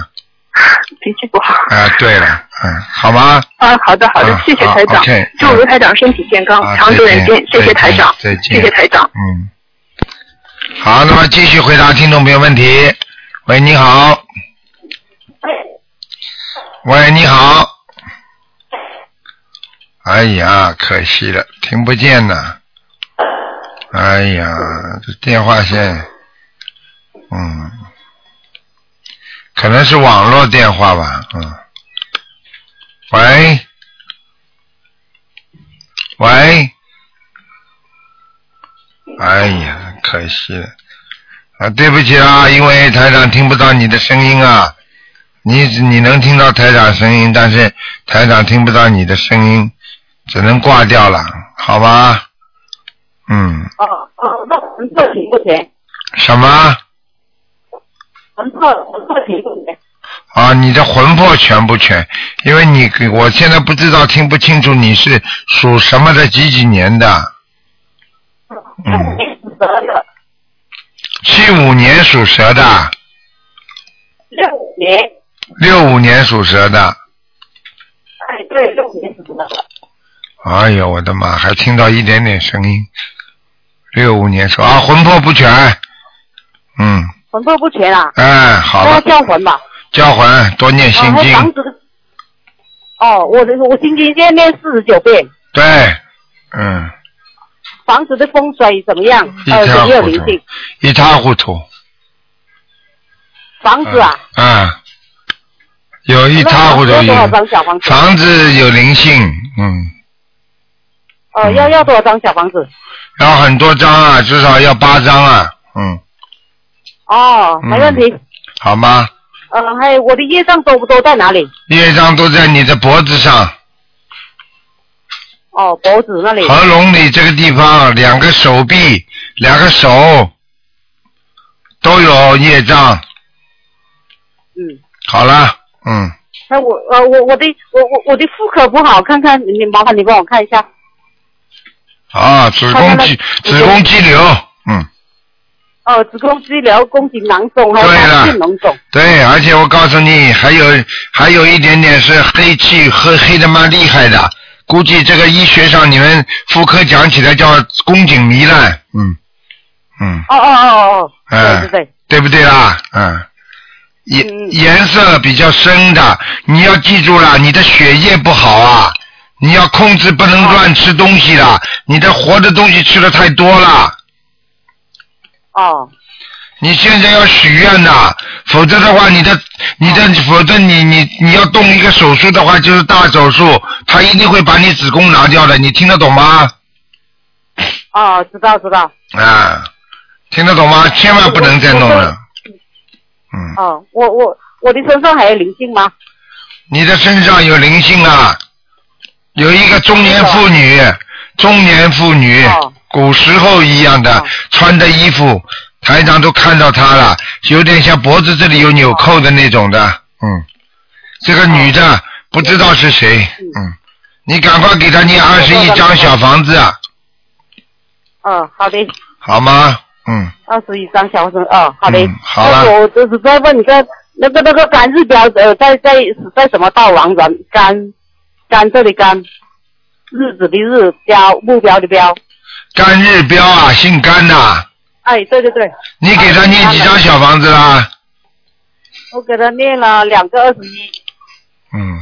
脾气不好。啊，对了，嗯，好吗？啊，好的好的嗯，谢谢台长祝卢台长身体健康，啊长久人间谢谢台长，再见谢谢台长。嗯，好，那么继续回答听众朋友问题。喂，你好。喂，你好。哎呀，可惜了，听不见呐。哎呀，这电话线，嗯，可能是网络电话吧，嗯。喂，喂，哎呀，可惜了，啊，对不起啊，因为台长听不到你的声音啊，你你能听到台长声音，但是台长听不到你的声音，只能挂掉了，好吧？嗯，哦哦，那魂魄全不全？什么？魂魄魂魄全不全？啊，你的魂魄全不全？因为你我现在不知道听不清楚你是属什么的几几年的？嗯，七五年属蛇的，六五年，六五年属蛇的。哎，对，六五年属蛇的。哎呦，我的妈！还听到一点点声音。六五年说啊，魂魄不全。嗯，魂魄不全啊？哎，好了，叫魂吧？叫魂，多念心经。房子的。哦，我的我心经现在念四十九遍，对，嗯，房子的风水怎么样？一塌糊涂一塌糊涂。房子啊，嗯，有一塌糊涂？房子有灵性，嗯，呃，要要多少张小房子？要很多张啊，至少要八张啊，嗯，哦，没问题。好吗？呃，还有我的业障多不多在哪里？业障都在你的脖子上、哦，脖子那里。合拢里这个地方，两个手臂、两个手都有业障。嗯。好了，嗯，那我呃我我的我我我的妇科不好，看看你麻烦你帮我看一下。啊，子宫肌子宫肌瘤，嗯，哦，子宫肌瘤、宫颈囊肿还有囊性脓肿。对，而且我告诉你，还有还有一点点是黑气，黑黑的蛮厉害的。估计这个医学上你们妇科讲起来叫宫颈糜烂，嗯。嗯，哦哦哦哦，嗯，对对对，对不对啦？嗯，颜颜色比较深的，你要记住了，你的血液不好啊，你要控制，不能乱吃东西的，你的活的东西吃的太多了。哦。你现在要许愿的，否则的话，你的你的，否则你你你要动一个手术的话，就是大手术，他一定会把你子宫拿掉的，你听得懂吗？哦，知道知道。啊，听得懂吗？千万不能再弄了。嗯哦，我我我的身上还有灵性吗？你的身上有灵性啊，有一个中年妇女，中年妇女，古时候一样的，穿的衣服，台长都看到她了，有点像脖子这里有纽扣的那种的，嗯，这个女的不知道是谁，嗯，你赶快给她念二十一张小房子，啊，哦，好的，好吗？嗯，二十一张小房子，哦，好的。好了。我就是在问你个那个那个干日标呃，在在在什么道王人干干这里干，日子的日标目标的标，干日标啊，姓甘呐、哎，对对对，你给他念几张小房子啦？我给他念了两个二十一，嗯，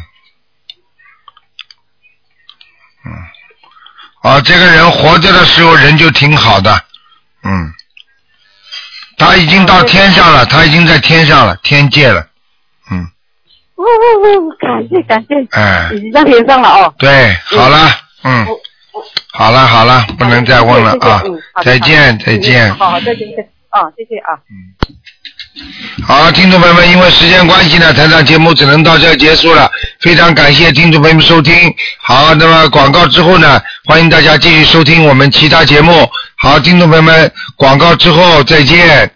嗯，啊，这个人活着的时候人就挺好的，嗯，他已经到天上了，他已经在天上了，天界了，哦哦哦，感谢感谢，哎，已经在天上了哦。对，好了，嗯，好了好了，不能再问了啊再见再见。好好再见再见，啊，谢谢啊。好，听众朋友们，因为时间关系呢，台长节目只能到这儿结束了。非常感谢听众朋友们收听。好，那么广告之后呢，欢迎大家继续收听我们其他节目。好，听众朋友们，广告之后再见。